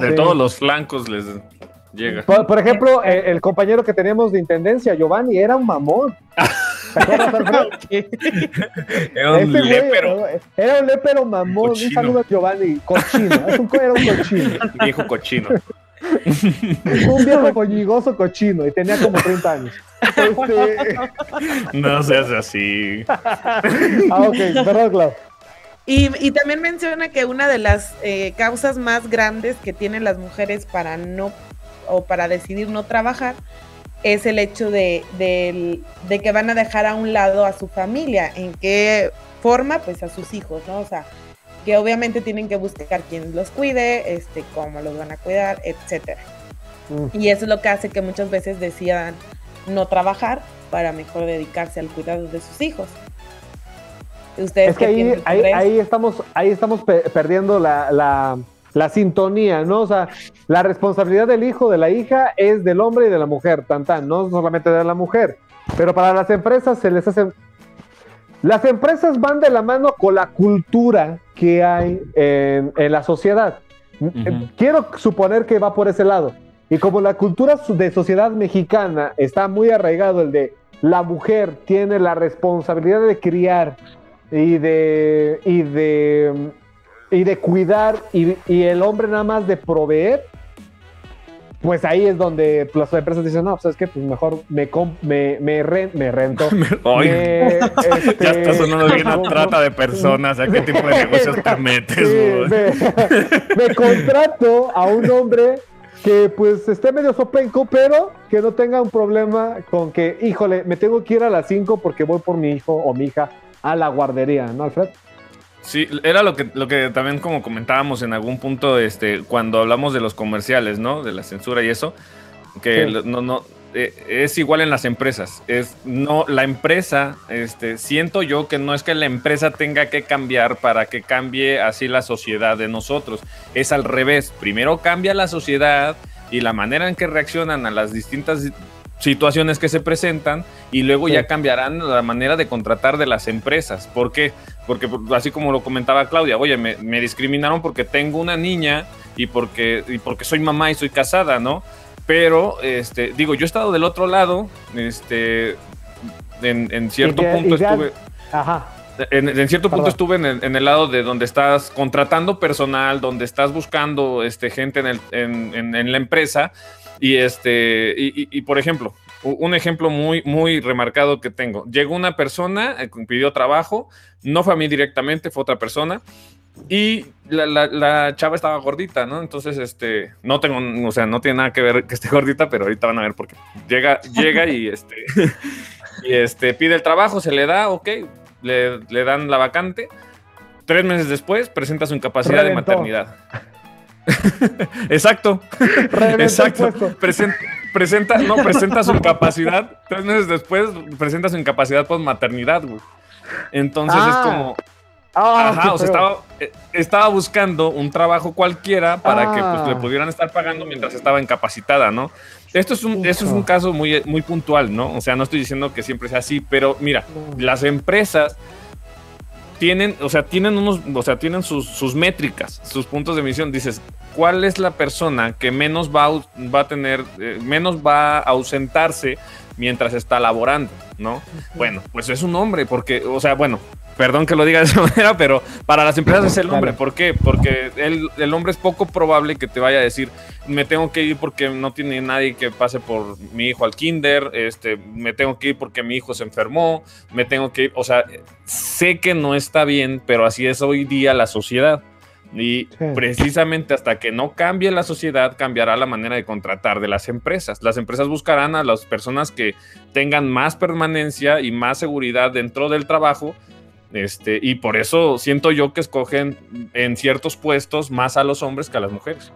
de sí. todos los flancos les llega. Por, por ejemplo, el, el compañero que teníamos de intendencia, Giovanni, era un mamón. ¿Te acuerdas? Era un güey, lépero, Era un lépero mamón. Cochino. Un saludo a Giovanni. Cochino. Es un, era un cochino. viejo cochino. Un viejo coñigoso cochino. Y tenía como 30 años. Este, No seas así. ah, ok. Perdón, Clau. Y, y también menciona que una de las eh, causas más grandes que tienen las mujeres para no o para decidir no trabajar es el hecho de, de que van a dejar a un lado a su familia. ¿En qué forma? Pues a sus hijos, ¿no? O sea, que obviamente tienen que buscar quien los cuide, este, cómo los van a cuidar, etcétera. Mm. Y eso es lo que hace que muchas veces decidan no trabajar para mejor dedicarse al cuidado de sus hijos. Ustedes Es que ahí, ahí, estamos, ahí estamos pe- perdiendo la, la- la sintonía, ¿no? O sea, la responsabilidad del hijo, de la hija, es del hombre y de la mujer, tan tan, no solamente de la mujer. Pero para las empresas se les hace. Las empresas van de la mano con la cultura que hay en, en la sociedad. Ujú. Quiero suponer que va por ese lado. Y como la cultura de sociedad mexicana está muy arraigado el de la mujer tiene la responsabilidad de criar y de y de y de cuidar y, y el hombre nada más de proveer, pues ahí es donde las empresas dicen, no, pues es que pues mejor me, me, me, ren- me rento. Ay, me, este, ya está sonando bien a trata de personas. ¿A qué tipo de negocios te metes, Sí, me contrato a un hombre que pues esté medio sopenco, pero que no tenga un problema con que, híjole, me tengo que ir a las 5 porque voy por mi hijo o mi hija a la guardería, ¿no, Alfred? Sí, era lo que, lo que también como comentábamos en algún punto, este, cuando hablamos de los comerciales, ¿no? De la censura y eso, que Sí. no, no, eh, es igual en las empresas. Es no, la empresa, este, siento yo que no es que la empresa tenga que cambiar para que cambie así la sociedad de nosotros. Es al revés. Primero cambia la sociedad y la manera en que reaccionan a las distintas situaciones que se presentan y luego Sí. ya cambiarán la manera de contratar de las empresas. ¿Por qué? Porque así como lo comentaba Claudia, oye, me, me discriminaron porque tengo una niña y porque, y porque soy mamá y soy casada, ¿no? Pero, este, digo, yo he estado del otro lado, este, en, en cierto Y punto y ya- estuve... Ajá. En, en cierto punto estuve en el, en el lado de donde estás contratando personal, donde estás buscando este, gente en, el- en la empresa. Y, este, y, y- y, por ejemplo, un ejemplo muy, muy remarcado que tengo. Llegó una persona, eh, pidió trabajo, no fue a mí directamente, fue otra persona. Y la, la- la chava estaba gordita, ¿no? Entonces, este, no tengo, o sea, no tiene nada que ver que esté gordita, pero ahorita van a ver por qué. Llega, llega y este, y este, pide el trabajo, se le da, ok, le, le dan la vacante. Tres meses después presenta su incapacidad Reventó. de maternidad. Exacto, exacto. presenta, no, presenta su incapacidad. Tres meses después presenta su incapacidad por maternidad, güey. Entonces Ah, es como, Ah, Ajá, qué o sea, feo. estaba, eh, estaba buscando un trabajo cualquiera para que pues, Ah. le pudieran estar pagando mientras estaba incapacitada, ¿no? Esto es un, esto es un caso muy, muy puntual, ¿no? O sea, no estoy diciendo que siempre sea así, pero mira, las empresas tienen, o sea, tienen unos, o sea, tienen sus, sus métricas, sus puntos de medición. Dices, ¿cuál es la persona que menos va va a tener, eh, menos va a ausentarse mientras está laborando, ¿no? Bueno, pues es un hombre, porque, o sea, bueno, perdón que lo diga de esa manera, pero para las empresas es el hombre. ¿Por qué? Porque el, el hombre es poco probable que te vaya a decir, me tengo que ir porque no tiene nadie que pase por mi hijo al kinder, este, me tengo que ir porque mi hijo se enfermó, me tengo que ir, o sea, sé que no está bien, pero así es hoy día la sociedad. Y Sí. precisamente hasta que no cambie la sociedad, cambiará la manera de contratar de las empresas. Las empresas buscarán a las personas que tengan más permanencia y más seguridad dentro del trabajo. Este, y por eso siento yo que escogen en ciertos puestos más a los hombres que a las mujeres.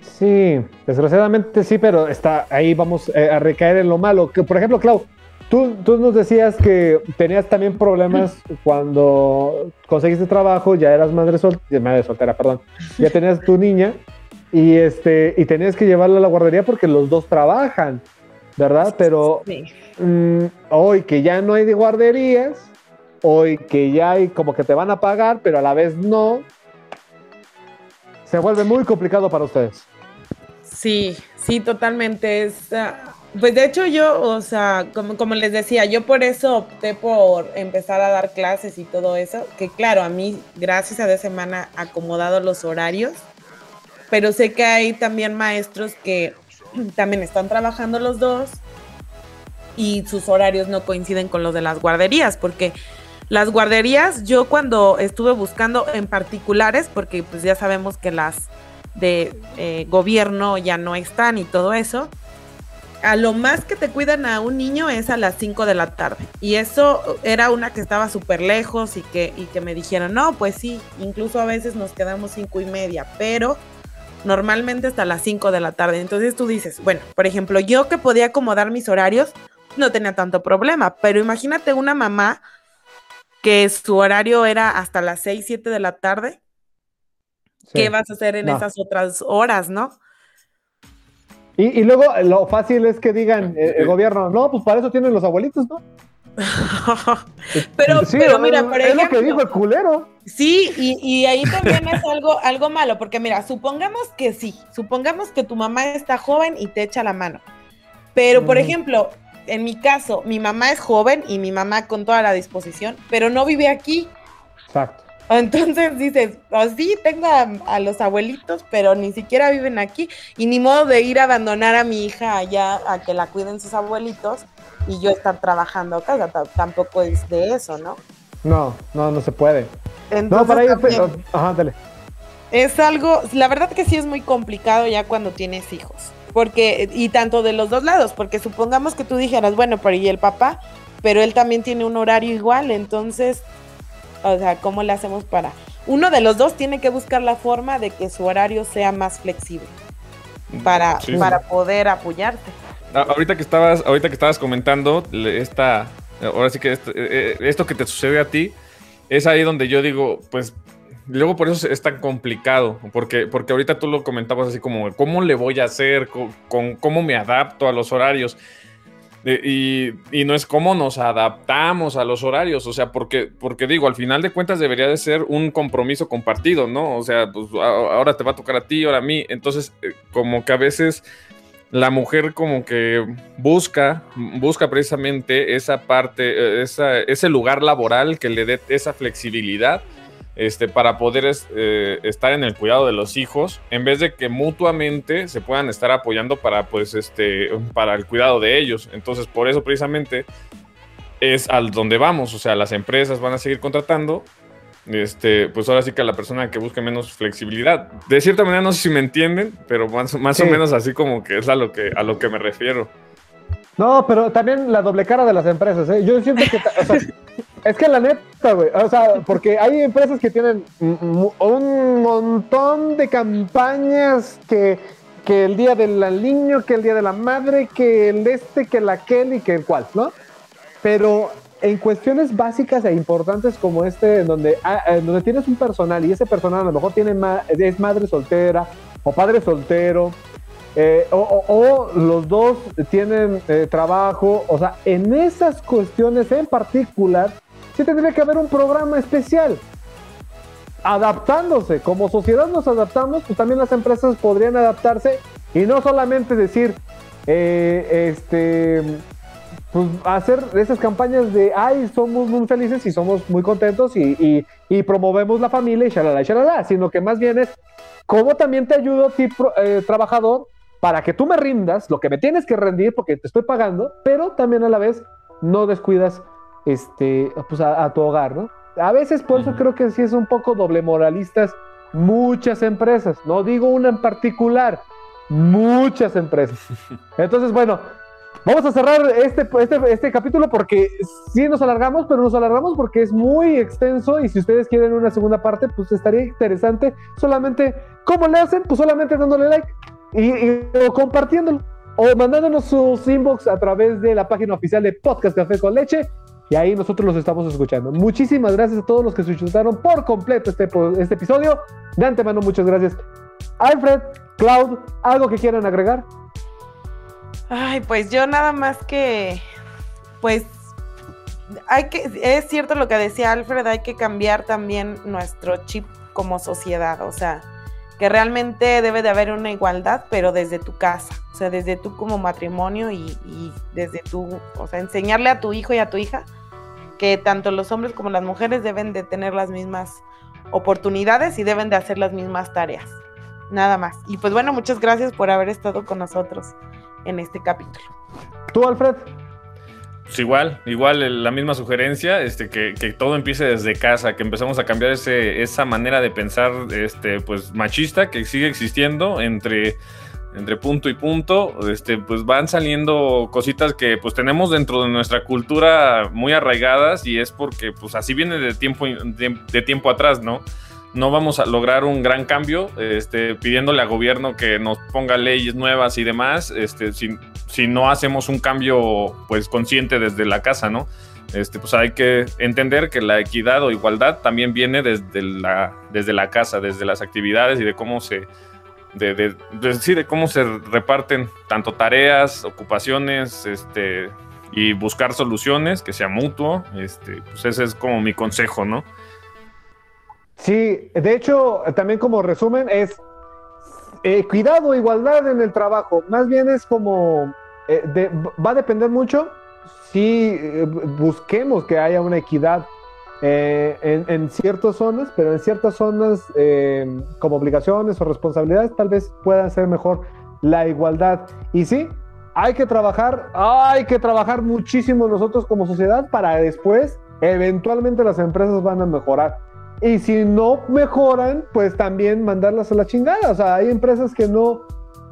Sí, desgraciadamente sí, pero está ahí vamos eh, a recaer en lo malo. Que, por ejemplo, Clau, tú, tú nos decías que tenías también problemas cuando conseguiste trabajo, ya eras madre, sol- madre soltera, perdón, ya tenías tu niña y, este, y tenías que llevarla a la guardería porque los dos trabajan, ¿verdad? Pero Sí. mm, hoy que ya no hay de guarderías, hoy que ya hay como que te van a pagar, pero a la vez no, se vuelve muy complicado para ustedes. Sí, sí, totalmente. Es, ah, pues de hecho yo, o sea, como, como les decía, yo por eso opté por empezar a dar clases y todo eso, que claro, a mí, gracias a Dios, se me han acomodado los horarios, pero sé que hay también maestros que también están trabajando los dos y sus horarios no coinciden con los de las guarderías, porque las guarderías, yo cuando estuve buscando en particulares, porque pues ya sabemos que las de eh, gobierno ya no están y todo eso, a lo más que te cuidan a un niño es a las 5 de la tarde. Y eso era una que estaba súper lejos y que, y que me dijeron, no, pues sí, incluso a veces nos quedamos cinco y media, pero normalmente hasta las 5 de la tarde. Entonces tú dices, bueno, por ejemplo, yo que podía acomodar mis horarios, no tenía tanto problema, pero imagínate una mamá que su horario era hasta las 6, 7 de la tarde. ¿Qué vas a hacer en esas otras horas, no? Y, luego lo fácil es que digan eh, el gobierno, no, pues para eso tienen los abuelitos, ¿no? pero, pero mira, por es lo que dijo el culero. Sí, y, y, ahí también es algo, algo malo, porque mira, supongamos que sí, supongamos que tu mamá está joven y te echa la mano. Pero, por ejemplo, en mi caso, mi mamá es joven y mi mamá con toda la disposición, pero no vive aquí. Exacto. Entonces dices, oh, sí, tengo a, los abuelitos, pero ni siquiera viven aquí y ni modo de ir a abandonar a mi hija allá a que la cuiden sus abuelitos y yo estar trabajando acá, tampoco es de eso, ¿no? No, no, no se puede. no, para ir, ajá, dale. Es algo, la verdad que sí es muy complicado ya cuando tienes hijos, porque, y tanto de los dos lados, porque supongamos que tú dijeras, bueno, pero y el papá, pero él también tiene un horario igual, entonces o sea, ¿cómo le hacemos para...? Uno de los dos tiene que buscar la forma de que su horario sea más flexible para, para poder apoyarte. Ahorita que estabas, ahorita que estabas comentando esta, ahora sí que esto, eh, eh, esto, que te sucede a ti, es ahí donde yo digo, pues luego por eso es tan complicado, porque, porque ahorita tú lo comentabas así como, ¿cómo le voy a hacer? con, ¿Cómo me adapto a los horarios? y, no es cómo nos adaptamos a los horarios, o sea, porque, porque digo, al final de cuentas debería de ser un compromiso compartido, ¿no? O sea, pues ahora te va a tocar a ti, ahora a mí. Entonces, eh, como que a veces la mujer como que busca, busca precisamente esa parte, eh, ese lugar laboral que le dé esa flexibilidad este, para poder eh, estar en el cuidado de los hijos, en vez de que mutuamente se puedan estar apoyando para, pues, este, para el cuidado de ellos. Entonces, por eso precisamente es al donde vamos, o sea, las empresas van a seguir contratando, este, pues ahora sí que a la persona que busque menos flexibilidad. De cierta manera, no sé si me entienden, pero más, más o menos así como que es a lo que, a lo que me refiero. No, pero también la doble cara de las empresas, ¿eh? Yo siento que, es que la neta, güey, o sea, porque hay empresas que tienen un montón de campañas que, que el día del niño, que el día de la madre, que el este, que la aquel y que el cual, ¿no? Pero en cuestiones básicas e importantes como este, en donde, ah, donde tienes un personal y ese personal a lo mejor tiene es madre soltera o padre soltero eh, o, los dos tienen eh, trabajo, o sea, en esas cuestiones en particular, sí tendría que haber un programa especial. Adaptándose, como sociedad nos adaptamos, pues también las empresas podrían adaptarse y no solamente decir, eh, este, pues hacer esas campañas de, ay, somos muy felices y somos muy contentos y, promovemos la familia y shalala, shalala, sino que más bien es, ¿cómo también te ayudo a ti, trabajador, para que tú me rindas lo que me tienes que rendir porque te estoy pagando, pero también a la vez no descuidas este, pues a, tu hogar, ¿no? A veces por eso creo que sí es un poco doble moralistas muchas empresas, no digo una en particular, muchas empresas. Entonces, bueno, vamos a cerrar este, este, este capítulo porque sí nos alargamos, pero nos alargamos porque es muy extenso y si ustedes quieren una segunda parte, pues estaría interesante. Solamente, ¿cómo le hacen? Pues solamente dándole like y, o compartiéndolo o mandándonos sus inbox a través de la página oficial de Podcast Café con Leche y ahí nosotros los estamos escuchando. Muchísimas gracias a todos los que se escucharon por completo este, este episodio. De antemano, muchas gracias. Alfred, Cloud, ¿algo que quieran agregar? Ay, pues yo nada más que, pues, hay que, es cierto lo que decía Alfred, hay que cambiar también nuestro chip como sociedad, o sea, que realmente debe de haber una igualdad, pero desde tu casa, o sea, desde tú como matrimonio y, desde tú, o sea, enseñarle a tu hijo y a tu hija que tanto los hombres como las mujeres deben de tener las mismas oportunidades y deben de hacer las mismas tareas. Nada más. Y pues bueno, muchas gracias por haber estado con nosotros en este capítulo. ¿Tú, Alfred? Pues igual, igual la misma sugerencia, este, que, todo empiece desde casa, que empezamos a cambiar ese, esa manera de pensar este, pues, machista que sigue existiendo entre, entre punto y punto. Este, pues van saliendo cositas que pues tenemos dentro de nuestra cultura muy arraigadas y es porque pues así viene de tiempo, de tiempo atrás, ¿no? No vamos a lograr un gran cambio este, pidiéndole al gobierno que nos ponga leyes nuevas y demás, este, si, si no hacemos un cambio pues consciente desde la casa, ¿no? este, pues hay que entender que la equidad o igualdad también viene desde la, desde la casa, desde las actividades y de cómo se, de, de, sí, de cómo se reparten tanto tareas, ocupaciones, este, y buscar soluciones que sea mutuo. Este, pues ese es como mi consejo, ¿no? Sí, de hecho, también como resumen es eh, cuidado, igualdad en el trabajo. Más bien es como, eh, va a depender mucho si eh, busquemos que haya una equidad eh, en, en, ciertas zonas, pero en ciertas zonas como obligaciones o responsabilidades tal vez pueda ser mejor la igualdad. Y sí, hay que trabajar, hay que trabajar muchísimo nosotros como sociedad para después, eventualmente las empresas van a mejorar. Y si no mejoran, pues también mandarlas a la chingada. O sea, hay empresas que no,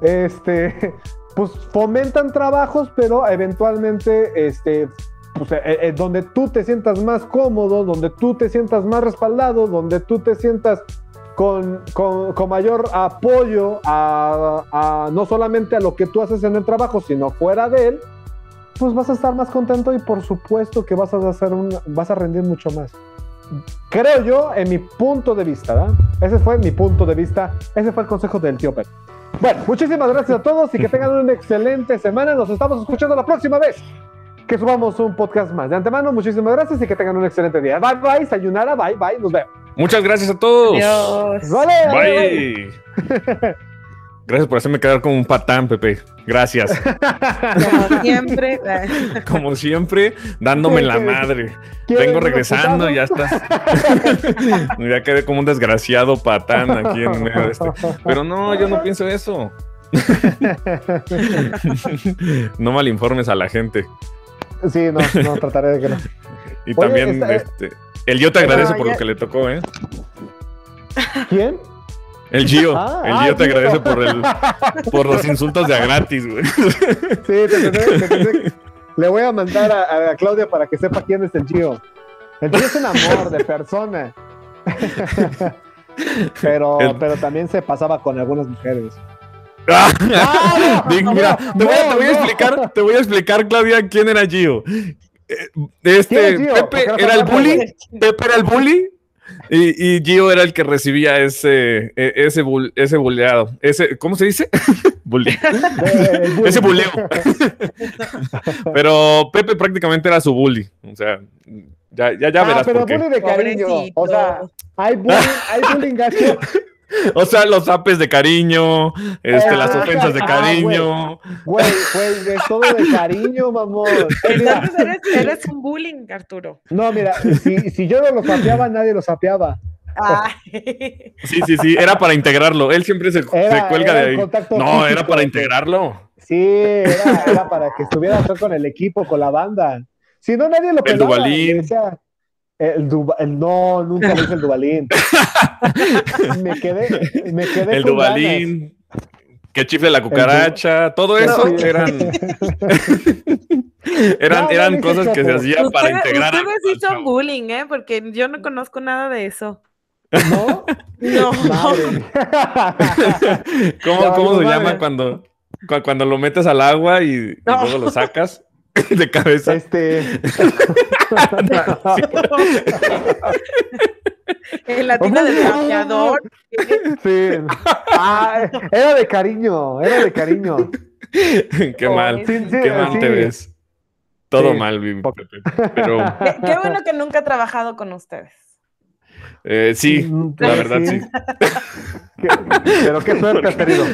este, pues fomentan trabajos, pero eventualmente, este, pues, eh, eh, donde tú te sientas más cómodo, donde tú te sientas más respaldado, donde tú te sientas con, con, con mayor apoyo a, a, no solamente a lo que tú haces en el trabajo, sino fuera de él, pues vas a estar más contento y por supuesto que vas a hacer un, vas a rendir mucho más. Creo yo, en mi punto de vista, ¿verdad? Ese fue mi punto de vista, ese fue el consejo del tío Pep. Bueno, muchísimas gracias a todos y que tengan una excelente semana. Nos estamos escuchando la próxima vez que subamos un podcast más. De antemano, muchísimas gracias y que tengan un excelente día. Bye, bye, sayonara, bye, bye, nos vemos. Muchas gracias a todos. Adiós. Vale, bye. bye. Gracias por hacerme quedar como un patán, Pepe. Gracias. Como siempre. Como siempre, dándome la madre. Vengo regresando y ya estás. ya quedé como un desgraciado patán aquí en medio de este. Pero no, yo no pienso eso. no malinformes a la gente. Sí, no, no, trataré de que no. Y Oye, también, está, este, el yo te agradece no, por ya... lo que le tocó, ¿eh? ¿Quién? El Gio, ah, el Gio ah, te Gio. agradece por, el, por los insultos de a gratis, güey. Sí, te, te, te, le voy a mandar a, a, Claudia para que sepa quién es el Gio. El Gio es un amor de persona. pero, el... pero también se pasaba con algunas mujeres. Ah, no, mira, no, te, voy a, te, voy a, explicar, te voy a explicar, Claudia, quién era Gio. Este, Gio? Pepe era el bully. Pepe era el bully y, y, Gio era el que recibía ese, e, ese, ese buleado. Ese, ¿Cómo se dice? Buleo. ese buleo. pero Pepe prácticamente era su bully. O sea, ya, ya, ya ah, verás. Pero por qué. bully de cariño. Pobrecito. O sea, hay bullying, hay bullying gacho. O sea, los apes de cariño, este, las ofensas de cariño. Ah, güey, güey, es todo de cariño, mamón. Entonces eres, eres, un bullying, Arturo. No, mira, si, si yo no lo sapeaba, nadie lo sapeaba. Ay. Sí, sí, sí, era para integrarlo. Él siempre se, era, se cuelga de ahí. No, físico, era para integrarlo. Sí, era, era, para que estuviera con el equipo, con la banda. Si no, nadie lo El Dubalín. Decía, el, Duba, el, no, nunca lo hice el Dubalín. me quedé, me quedé El Dubalín, que chifle la cucaracha, el, todo eso no, eran. eran, no, eran cosas que se hacían para integrar. Ustedes sí son bullying, ¿eh? Porque yo no conozco nada de eso. ¿No? No. ¿Cómo, cómo se llama cuando, cuando lo metes al agua y, y luego lo sacas? de cabeza. Este. El latino del campeador. Sí. Ah, era de cariño, era de cariño. Qué mal, sí, sí, qué mal sí. te ves. Todo mal. Pero... Qué, qué, bueno que nunca he trabajado con ustedes. Eh, sí, la verdad sí. Pero qué suerte has tenido.